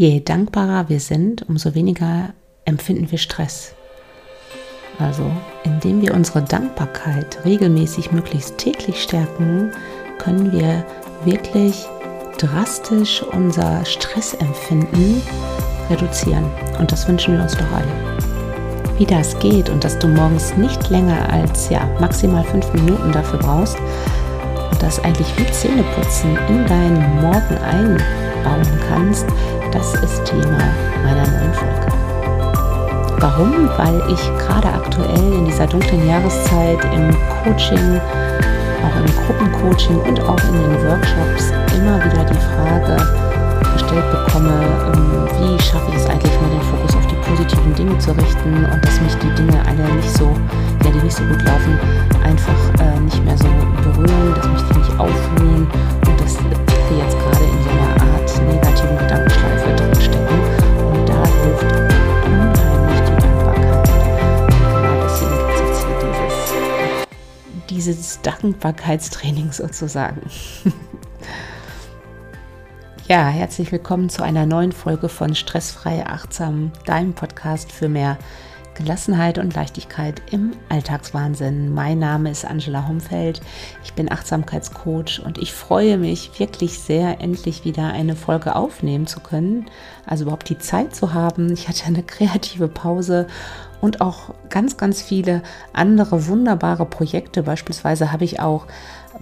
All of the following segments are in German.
Je dankbarer wir sind, umso weniger empfinden wir Stress. Also, indem wir unsere Dankbarkeit regelmäßig, möglichst täglich stärken, können wir wirklich drastisch unser Stressempfinden reduzieren. Und das wünschen wir uns doch alle. Wie das geht und dass du morgens nicht länger als ja, maximal fünf Minuten dafür brauchst und das eigentlich wie Zähneputzen in deinen Morgen einbauen kannst, das ist Thema meiner neuen Folge. Warum? Weil ich gerade aktuell in dieser dunklen Jahreszeit im Coaching, auch im Gruppencoaching und auch in den Workshops immer wieder die Frage gestellt bekomme, ähm, wie schaffe ich es eigentlich mal den Fokus auf die positiven Dinge zu richten und dass mich die Dinge alle nicht so, ja, die nicht so gut laufen, einfach äh, nicht mehr so berühren, dass mich die nicht aufwühlen und wir jetzt gerade in so einer Art negativen Gedankenschleife drinstecken. Und da hilft unheimlich die Dankbarkeit. Genau deswegen gibt es jetzt hier dieses, dieses Dankbarkeitstraining sozusagen. Ja, herzlich willkommen zu einer neuen Folge von Stressfrei Achtsam, deinem Podcast für mehr Gelassenheit und Leichtigkeit im Alltagswahnsinn. Mein Name ist Angela Homfeld. Ich bin Achtsamkeitscoach und ich freue mich wirklich sehr, endlich wieder eine Folge aufnehmen zu können. Also überhaupt die Zeit zu haben. Ich hatte eine kreative Pause und auch ganz, ganz viele andere wunderbare Projekte. Beispielsweise habe ich auch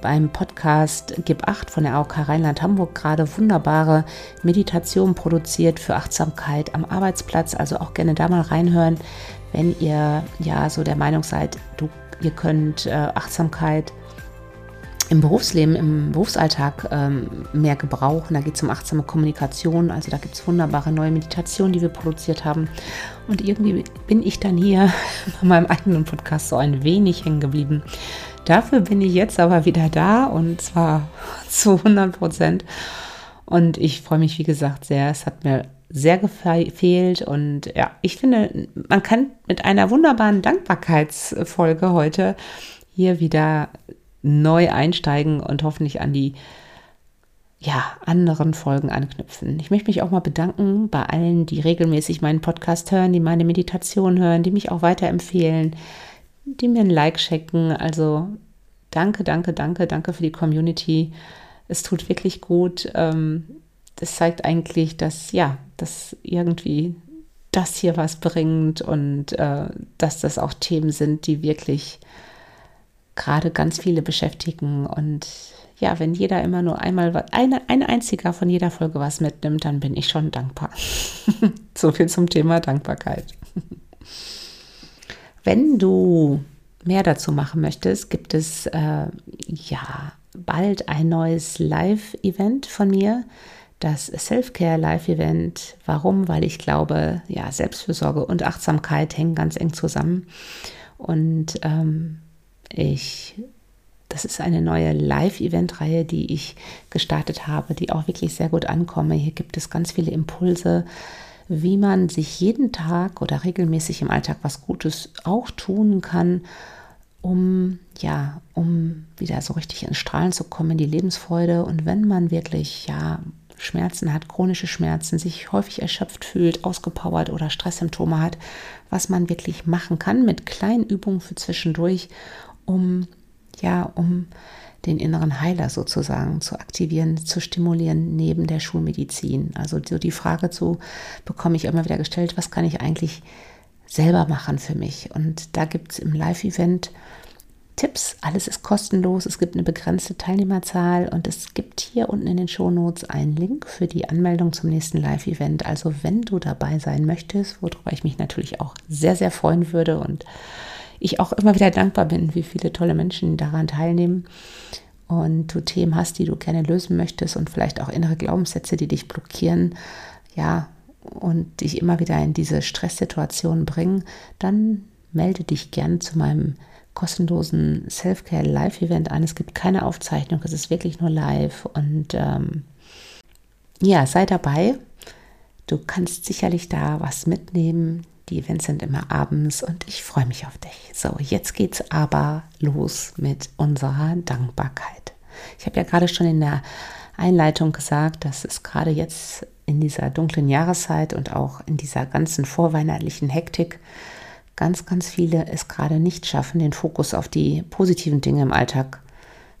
beim Podcast Gib 8 von der AOK Rheinland-Hamburg gerade wunderbare Meditationen produziert für Achtsamkeit am Arbeitsplatz. Also auch gerne da mal reinhören, wenn ihr ja so der Meinung seid, du, ihr könnt äh, Achtsamkeit im Berufsleben, im Berufsalltag ähm, mehr gebrauchen. Da geht es um achtsame Kommunikation. Also da gibt es wunderbare neue Meditationen, die wir produziert haben. Und irgendwie bin ich dann hier bei meinem eigenen Podcast so ein wenig hängen geblieben. Dafür bin ich jetzt aber wieder da und zwar zu 100 Prozent. Und ich freue mich, wie gesagt, sehr. Es hat mir sehr gefehlt und ja, ich finde, man kann mit einer wunderbaren Dankbarkeitsfolge heute hier wieder neu einsteigen und hoffentlich an die ja, anderen Folgen anknüpfen. Ich möchte mich auch mal bedanken bei allen, die regelmäßig meinen Podcast hören, die meine Meditation hören, die mich auch weiterempfehlen, die mir ein Like checken. Also danke, danke, danke, danke für die Community. Es tut wirklich gut. Ähm, das zeigt eigentlich, dass ja, dass irgendwie das hier was bringt und äh, dass das auch Themen sind, die wirklich gerade ganz viele beschäftigen. Und ja, wenn jeder immer nur einmal, eine, ein einziger von jeder Folge was mitnimmt, dann bin ich schon dankbar. so viel zum Thema Dankbarkeit. wenn du mehr dazu machen möchtest, gibt es äh, ja bald ein neues Live-Event von mir das Self-Care Live-Event. Warum? Weil ich glaube, ja, Selbstfürsorge und Achtsamkeit hängen ganz eng zusammen. Und ähm, ich, das ist eine neue Live-Event-Reihe, die ich gestartet habe, die auch wirklich sehr gut ankomme. Hier gibt es ganz viele Impulse, wie man sich jeden Tag oder regelmäßig im Alltag was Gutes auch tun kann, um ja, um wieder so richtig ins Strahlen zu kommen, die Lebensfreude. Und wenn man wirklich ja Schmerzen hat, chronische Schmerzen, sich häufig erschöpft fühlt, ausgepowert oder Stresssymptome hat, was man wirklich machen kann mit kleinen Übungen für zwischendurch, um ja, um den inneren Heiler sozusagen zu aktivieren, zu stimulieren neben der Schulmedizin. Also so die Frage zu bekomme ich immer wieder gestellt, was kann ich eigentlich selber machen für mich? Und da gibt es im Live-Event Tipps. Alles ist kostenlos. Es gibt eine begrenzte Teilnehmerzahl und es gibt hier unten in den Shownotes einen Link für die Anmeldung zum nächsten Live-Event. Also wenn du dabei sein möchtest, worüber ich mich natürlich auch sehr, sehr freuen würde und ich auch immer wieder dankbar bin, wie viele tolle Menschen daran teilnehmen und du Themen hast, die du gerne lösen möchtest und vielleicht auch innere Glaubenssätze, die dich blockieren, ja, und dich immer wieder in diese Stresssituation bringen, dann melde dich gern zu meinem kostenlosen Self-Care Live-Event an. Es gibt keine Aufzeichnung, es ist wirklich nur live. Und ähm, ja, sei dabei. Du kannst sicherlich da was mitnehmen. Die Events sind immer abends und ich freue mich auf dich. So, jetzt geht's aber los mit unserer Dankbarkeit. Ich habe ja gerade schon in der Einleitung gesagt, dass es gerade jetzt in dieser dunklen Jahreszeit und auch in dieser ganzen vorweihnachtlichen Hektik ganz, ganz viele es gerade nicht schaffen, den Fokus auf die positiven Dinge im Alltag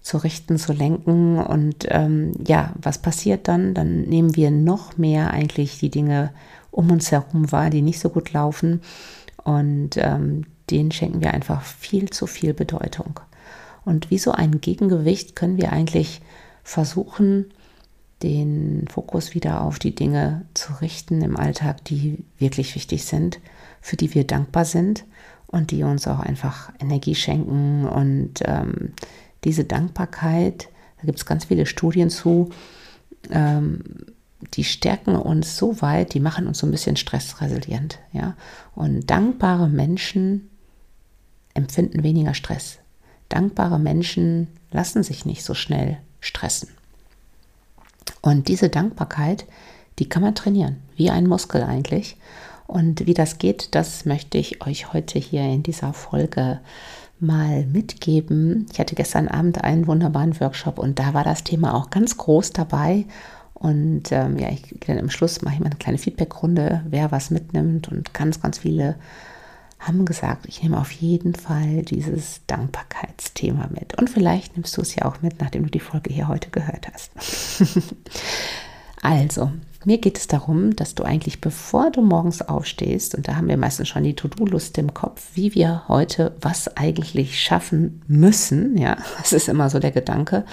zu richten, zu lenken. Und ähm, ja, was passiert dann? Dann nehmen wir noch mehr eigentlich die Dinge um uns herum wahr, die nicht so gut laufen. Und ähm, denen schenken wir einfach viel zu viel Bedeutung. Und wie so ein Gegengewicht können wir eigentlich versuchen, den Fokus wieder auf die Dinge zu richten im Alltag, die wirklich wichtig sind, für die wir dankbar sind und die uns auch einfach Energie schenken. Und ähm, diese Dankbarkeit, da gibt es ganz viele Studien zu, ähm, die stärken uns so weit, die machen uns so ein bisschen stressresilient. Ja? Und dankbare Menschen empfinden weniger Stress. Dankbare Menschen lassen sich nicht so schnell stressen. Und diese Dankbarkeit, die kann man trainieren, wie ein Muskel eigentlich. Und wie das geht, das möchte ich euch heute hier in dieser Folge mal mitgeben. Ich hatte gestern Abend einen wunderbaren Workshop und da war das Thema auch ganz groß dabei. Und ähm, ja, ich dann am Schluss mache ich mal eine kleine Feedbackrunde, wer was mitnimmt und ganz, ganz viele haben gesagt, ich nehme auf jeden Fall dieses Dankbarkeitsthema mit. Und vielleicht nimmst du es ja auch mit, nachdem du die Folge hier heute gehört hast. also, mir geht es darum, dass du eigentlich, bevor du morgens aufstehst, und da haben wir meistens schon die To-Do-Liste im Kopf, wie wir heute was eigentlich schaffen müssen, ja, das ist immer so der Gedanke.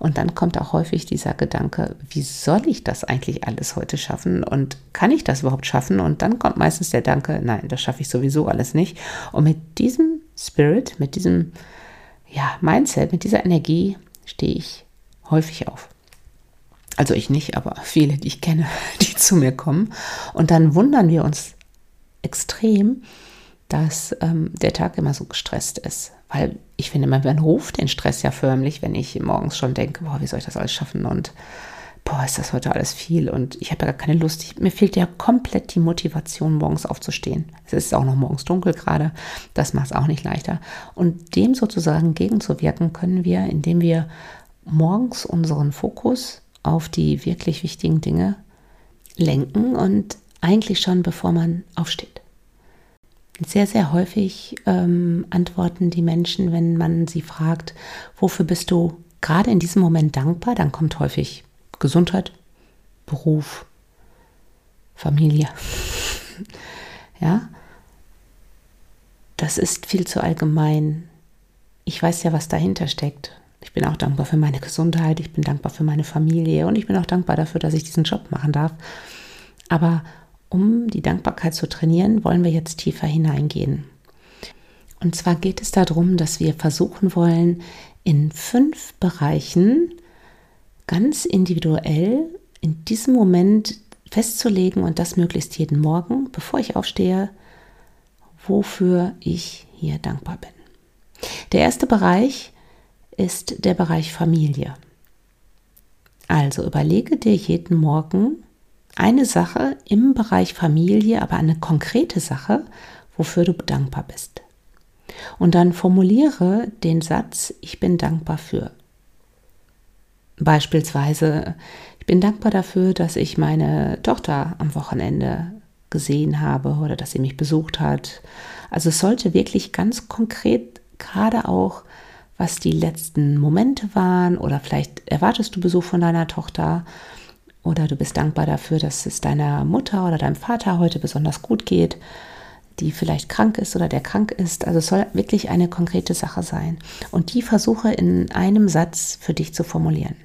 Und dann kommt auch häufig dieser Gedanke, wie soll ich das eigentlich alles heute schaffen und kann ich das überhaupt schaffen? Und dann kommt meistens der Gedanke, nein, das schaffe ich sowieso alles nicht. Und mit diesem Spirit, mit diesem ja, Mindset, mit dieser Energie stehe ich häufig auf. Also ich nicht, aber viele, die ich kenne, die zu mir kommen. Und dann wundern wir uns extrem, dass ähm, der Tag immer so gestresst ist. Weil ich finde, man ruft den Stress ja förmlich, wenn ich morgens schon denke, boah, wie soll ich das alles schaffen? Und boah, ist das heute alles viel und ich habe ja gar keine Lust. Ich, mir fehlt ja komplett die Motivation, morgens aufzustehen. Es ist auch noch morgens dunkel gerade. Das macht es auch nicht leichter. Und dem sozusagen gegenzuwirken können wir, indem wir morgens unseren Fokus auf die wirklich wichtigen Dinge lenken und eigentlich schon bevor man aufsteht. Sehr, sehr häufig ähm, antworten die Menschen, wenn man sie fragt, wofür bist du gerade in diesem Moment dankbar, dann kommt häufig Gesundheit, Beruf, Familie. ja, das ist viel zu allgemein. Ich weiß ja, was dahinter steckt. Ich bin auch dankbar für meine Gesundheit, ich bin dankbar für meine Familie und ich bin auch dankbar dafür, dass ich diesen Job machen darf. Aber um die Dankbarkeit zu trainieren, wollen wir jetzt tiefer hineingehen. Und zwar geht es darum, dass wir versuchen wollen, in fünf Bereichen ganz individuell in diesem Moment festzulegen und das möglichst jeden Morgen, bevor ich aufstehe, wofür ich hier dankbar bin. Der erste Bereich ist der Bereich Familie. Also überlege dir jeden Morgen eine Sache im Bereich Familie, aber eine konkrete Sache, wofür du dankbar bist. Und dann formuliere den Satz, ich bin dankbar für. Beispielsweise, ich bin dankbar dafür, dass ich meine Tochter am Wochenende gesehen habe oder dass sie mich besucht hat. Also es sollte wirklich ganz konkret gerade auch was die letzten Momente waren oder vielleicht erwartest du Besuch von deiner Tochter oder du bist dankbar dafür, dass es deiner Mutter oder deinem Vater heute besonders gut geht, die vielleicht krank ist oder der krank ist. Also es soll wirklich eine konkrete Sache sein. Und die versuche in einem Satz für dich zu formulieren.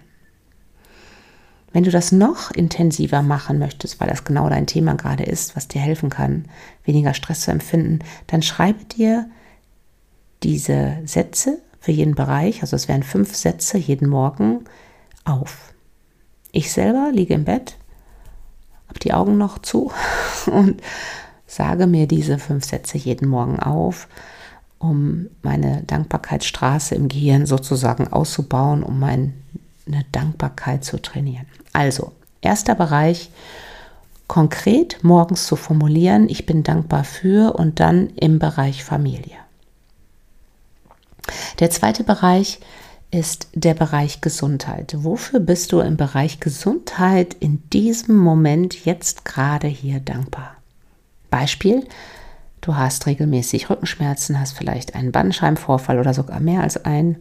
Wenn du das noch intensiver machen möchtest, weil das genau dein Thema gerade ist, was dir helfen kann, weniger Stress zu empfinden, dann schreibe dir diese Sätze für jeden Bereich, also es wären fünf Sätze jeden Morgen, auf. Ich selber liege im Bett, habe die Augen noch zu und sage mir diese fünf Sätze jeden Morgen auf, um meine Dankbarkeitsstraße im Gehirn sozusagen auszubauen, um meine Dankbarkeit zu trainieren. Also, erster Bereich, konkret morgens zu formulieren, ich bin dankbar für und dann im Bereich Familie. Der zweite Bereich ist der Bereich Gesundheit. Wofür bist du im Bereich Gesundheit in diesem Moment jetzt gerade hier dankbar? Beispiel, du hast regelmäßig Rückenschmerzen, hast vielleicht einen Bandscheibenvorfall oder sogar mehr als einen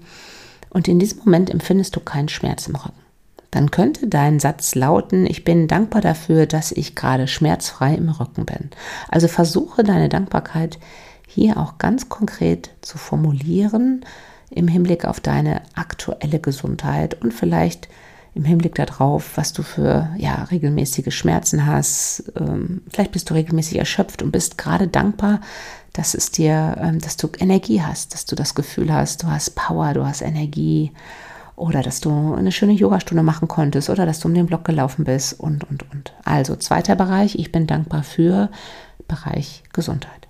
und in diesem Moment empfindest du keinen Schmerz im Rücken. Dann könnte dein Satz lauten, ich bin dankbar dafür, dass ich gerade schmerzfrei im Rücken bin. Also versuche deine Dankbarkeit hier auch ganz konkret zu formulieren im Hinblick auf deine aktuelle Gesundheit und vielleicht im Hinblick darauf, was du für ja, regelmäßige Schmerzen hast. Ähm, vielleicht bist du regelmäßig erschöpft und bist gerade dankbar, dass es dir, ähm, dass du Energie hast, dass du das Gefühl hast, du hast Power, du hast Energie oder dass du eine schöne Yogastunde machen konntest oder dass du um den Block gelaufen bist und, und, und. Also zweiter Bereich, ich bin dankbar für Bereich Gesundheit.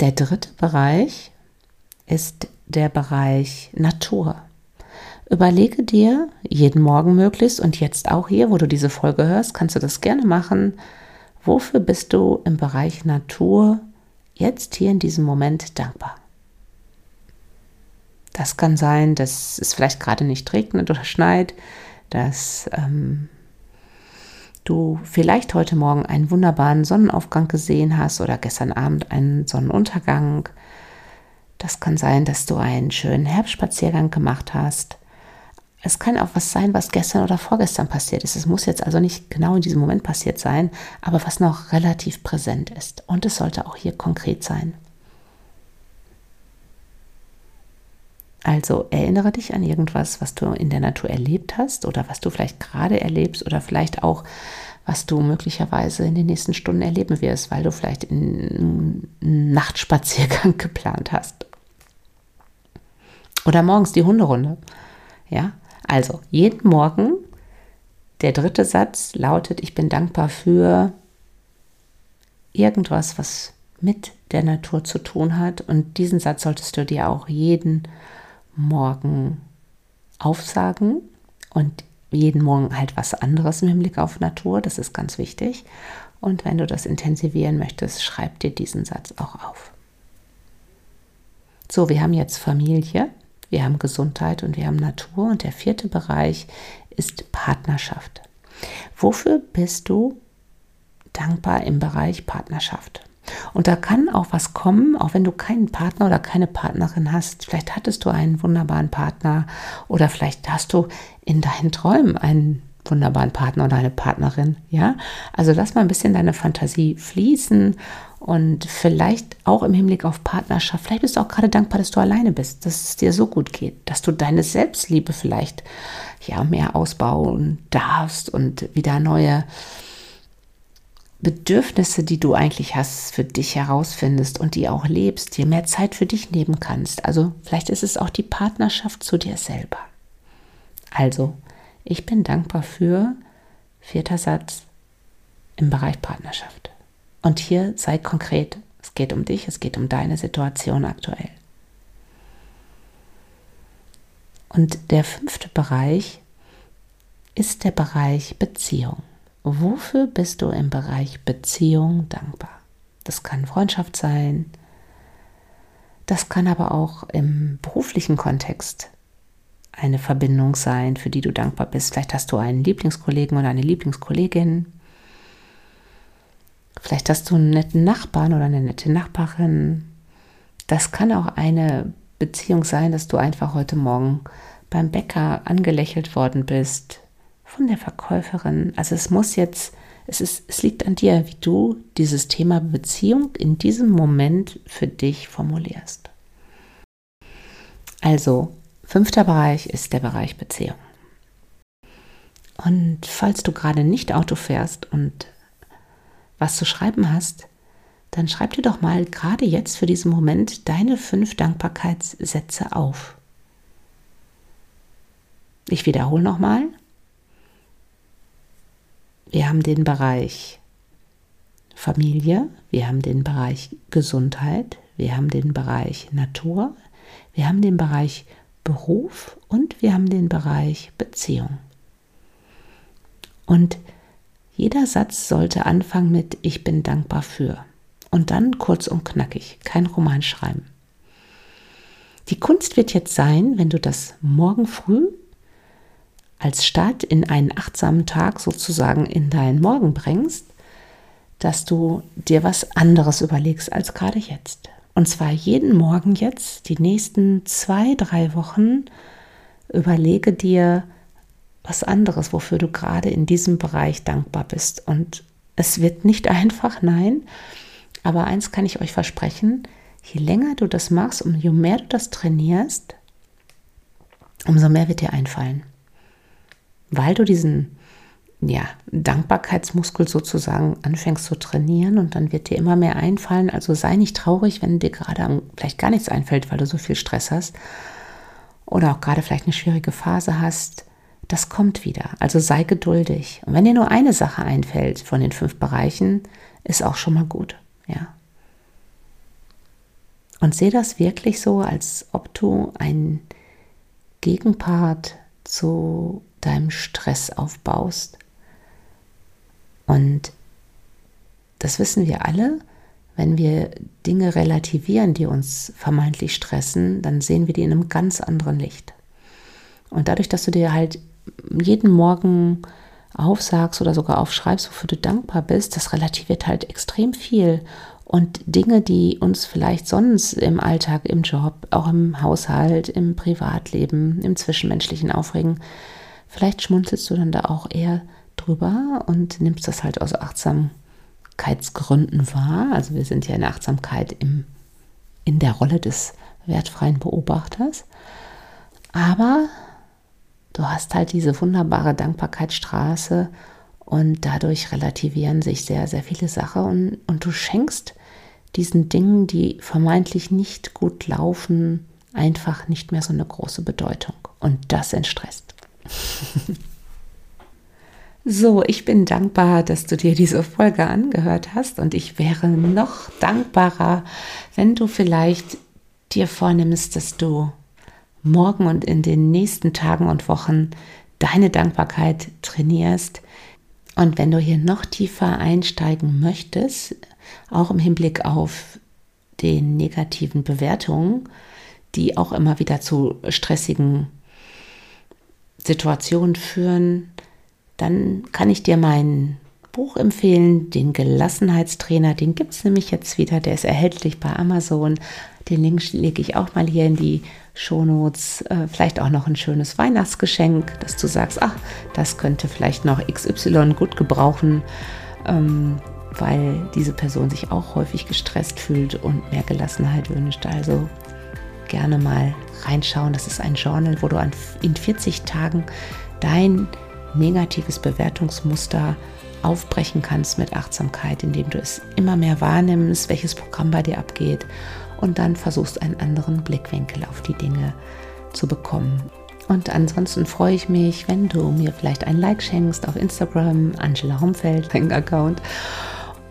Der dritte Bereich ist der Bereich Natur. Überlege dir jeden Morgen möglichst und jetzt auch hier, wo du diese Folge hörst, kannst du das gerne machen. Wofür bist du im Bereich Natur jetzt hier in diesem Moment dankbar? Das kann sein, dass es vielleicht gerade nicht regnet oder schneit, dass ähm, du vielleicht heute Morgen einen wunderbaren Sonnenaufgang gesehen hast oder gestern Abend einen Sonnenuntergang. Das kann sein, dass du einen schönen Herbstspaziergang gemacht hast. Es kann auch was sein, was gestern oder vorgestern passiert ist. Es muss jetzt also nicht genau in diesem Moment passiert sein, aber was noch relativ präsent ist. Und es sollte auch hier konkret sein. Also erinnere dich an irgendwas, was du in der Natur erlebt hast oder was du vielleicht gerade erlebst oder vielleicht auch, was du möglicherweise in den nächsten Stunden erleben wirst, weil du vielleicht einen Nachtspaziergang geplant hast. Oder morgens die Hunderunde. Ja, also, jeden Morgen, der dritte Satz lautet, ich bin dankbar für irgendwas, was mit der Natur zu tun hat. Und diesen Satz solltest du dir auch jeden Morgen aufsagen und jeden Morgen halt was anderes im Hinblick auf Natur. Das ist ganz wichtig. Und wenn du das intensivieren möchtest, schreib dir diesen Satz auch auf. So, wir haben jetzt Familie wir haben Gesundheit und wir haben Natur. Und der vierte Bereich ist Partnerschaft. Wofür bist du dankbar im Bereich Partnerschaft? Und da kann auch was kommen, auch wenn du keinen Partner oder keine Partnerin hast. Vielleicht hattest du einen wunderbaren Partner oder vielleicht hast du in deinen Träumen einen wunderbaren Partner oder eine Partnerin. Ja, also lass mal ein bisschen deine Fantasie fließen und vielleicht auch im Hinblick auf Partnerschaft, vielleicht bist du auch gerade dankbar, dass du alleine bist, dass es dir so gut geht, dass du deine Selbstliebe vielleicht ja mehr ausbauen darfst und wieder neue Bedürfnisse, die du eigentlich hast, für dich herausfindest und die auch lebst, dir mehr Zeit für dich nehmen kannst. Also vielleicht ist es auch die Partnerschaft zu dir selber. Also, ich bin dankbar für vierter Satz im Bereich Partnerschaft. Und hier sei konkret. Es geht um dich, es geht um deine Situation aktuell. Und der fünfte Bereich ist der Bereich Beziehung. Wofür bist du im Bereich Beziehung dankbar? Das kann Freundschaft sein, das kann aber auch im beruflichen Kontext eine Verbindung sein, für die du dankbar bist. Vielleicht hast du einen Lieblingskollegen oder eine Lieblingskollegin, Vielleicht hast du einen netten Nachbarn oder eine nette Nachbarin. Das kann auch eine Beziehung sein, dass du einfach heute Morgen beim Bäcker angelächelt worden bist von der Verkäuferin. Also es muss jetzt, es, ist, es liegt an dir, wie du dieses Thema Beziehung in diesem Moment für dich formulierst. Also, fünfter Bereich ist der Bereich Beziehung. Und falls du gerade nicht Auto fährst und was zu schreiben hast, dann schreib dir doch mal gerade jetzt für diesen Moment deine fünf Dankbarkeitssätze auf. Ich wiederhole nochmal. Wir haben den Bereich Familie, wir haben den Bereich Gesundheit, wir haben den Bereich Natur, wir haben den Bereich Beruf und wir haben den Bereich Beziehung. Und jeder Satz sollte anfangen mit Ich bin dankbar für und dann kurz und knackig, kein Roman schreiben. Die Kunst wird jetzt sein, wenn du das morgen früh als Start in einen achtsamen Tag sozusagen in deinen Morgen bringst, dass du dir was anderes überlegst als gerade jetzt. Und zwar jeden Morgen jetzt, die nächsten zwei, drei Wochen, überlege dir was anderes, wofür du gerade in diesem Bereich dankbar bist. Und es wird nicht einfach, nein. Aber eins kann ich euch versprechen, je länger du das machst, umso mehr du das trainierst, umso mehr wird dir einfallen. Weil du diesen ja, Dankbarkeitsmuskel sozusagen anfängst zu trainieren und dann wird dir immer mehr einfallen. Also sei nicht traurig, wenn dir gerade vielleicht gar nichts einfällt, weil du so viel Stress hast oder auch gerade vielleicht eine schwierige Phase hast. Das kommt wieder. Also sei geduldig. Und wenn dir nur eine Sache einfällt von den fünf Bereichen, ist auch schon mal gut. Ja. Und sehe das wirklich so, als ob du ein Gegenpart zu deinem Stress aufbaust. Und das wissen wir alle, wenn wir Dinge relativieren, die uns vermeintlich stressen, dann sehen wir die in einem ganz anderen Licht. Und dadurch, dass du dir halt jeden Morgen aufsagst oder sogar aufschreibst, wofür du dankbar bist, das relativiert halt extrem viel. Und Dinge, die uns vielleicht sonst im Alltag, im Job, auch im Haushalt, im Privatleben, im Zwischenmenschlichen aufregen, vielleicht schmunzelst du dann da auch eher drüber und nimmst das halt aus Achtsamkeitsgründen wahr. Also wir sind ja in Achtsamkeit im, in der Rolle des wertfreien Beobachters. Aber du hast halt diese wunderbare Dankbarkeitsstraße und dadurch relativieren sich sehr, sehr viele Sachen und, und du schenkst diesen Dingen, die vermeintlich nicht gut laufen, einfach nicht mehr so eine große Bedeutung. Und das entstresst. so, ich bin dankbar, dass du dir diese Folge angehört hast und ich wäre noch dankbarer, wenn du vielleicht dir vornimmst, dass du morgen und in den nächsten Tagen und Wochen deine Dankbarkeit trainierst. Und wenn du hier noch tiefer einsteigen möchtest, auch im Hinblick auf die negativen Bewertungen, die auch immer wieder zu stressigen Situationen führen, dann kann ich dir mein Buch empfehlen, den Gelassenheitstrainer. Den gibt es nämlich jetzt wieder, der ist erhältlich bei Amazon. Den Link lege ich auch mal hier in die Shownotes. Äh, vielleicht auch noch ein schönes Weihnachtsgeschenk, dass du sagst, ach, das könnte vielleicht noch XY gut gebrauchen, ähm, weil diese Person sich auch häufig gestresst fühlt und mehr Gelassenheit wünscht. Also gerne mal reinschauen. Das ist ein Journal, wo du an, in 40 Tagen dein negatives Bewertungsmuster aufbrechen kannst mit Achtsamkeit, indem du es immer mehr wahrnimmst, welches Programm bei dir abgeht und dann versuchst einen anderen Blickwinkel auf die Dinge zu bekommen. Und ansonsten freue ich mich, wenn du mir vielleicht ein Like schenkst auf Instagram, Angela Homfeld, mein Account.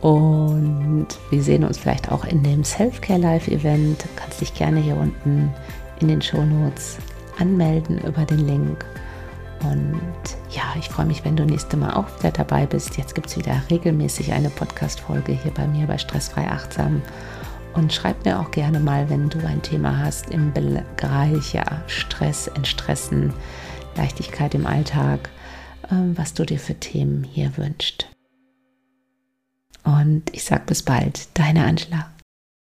Und wir sehen uns vielleicht auch in dem Self-Care Live-Event. Du kannst dich gerne hier unten in den Show Notes anmelden über den Link. Und ja, ich freue mich, wenn du nächste Mal auch wieder dabei bist. Jetzt gibt es wieder regelmäßig eine Podcast-Folge hier bei mir bei Stressfrei Achtsam. Und schreib mir auch gerne mal, wenn du ein Thema hast im Bereich ja, Stress, Entstressen, Leichtigkeit im Alltag, ähm, was du dir für Themen hier wünschst. Und ich sage bis bald, deine Angela.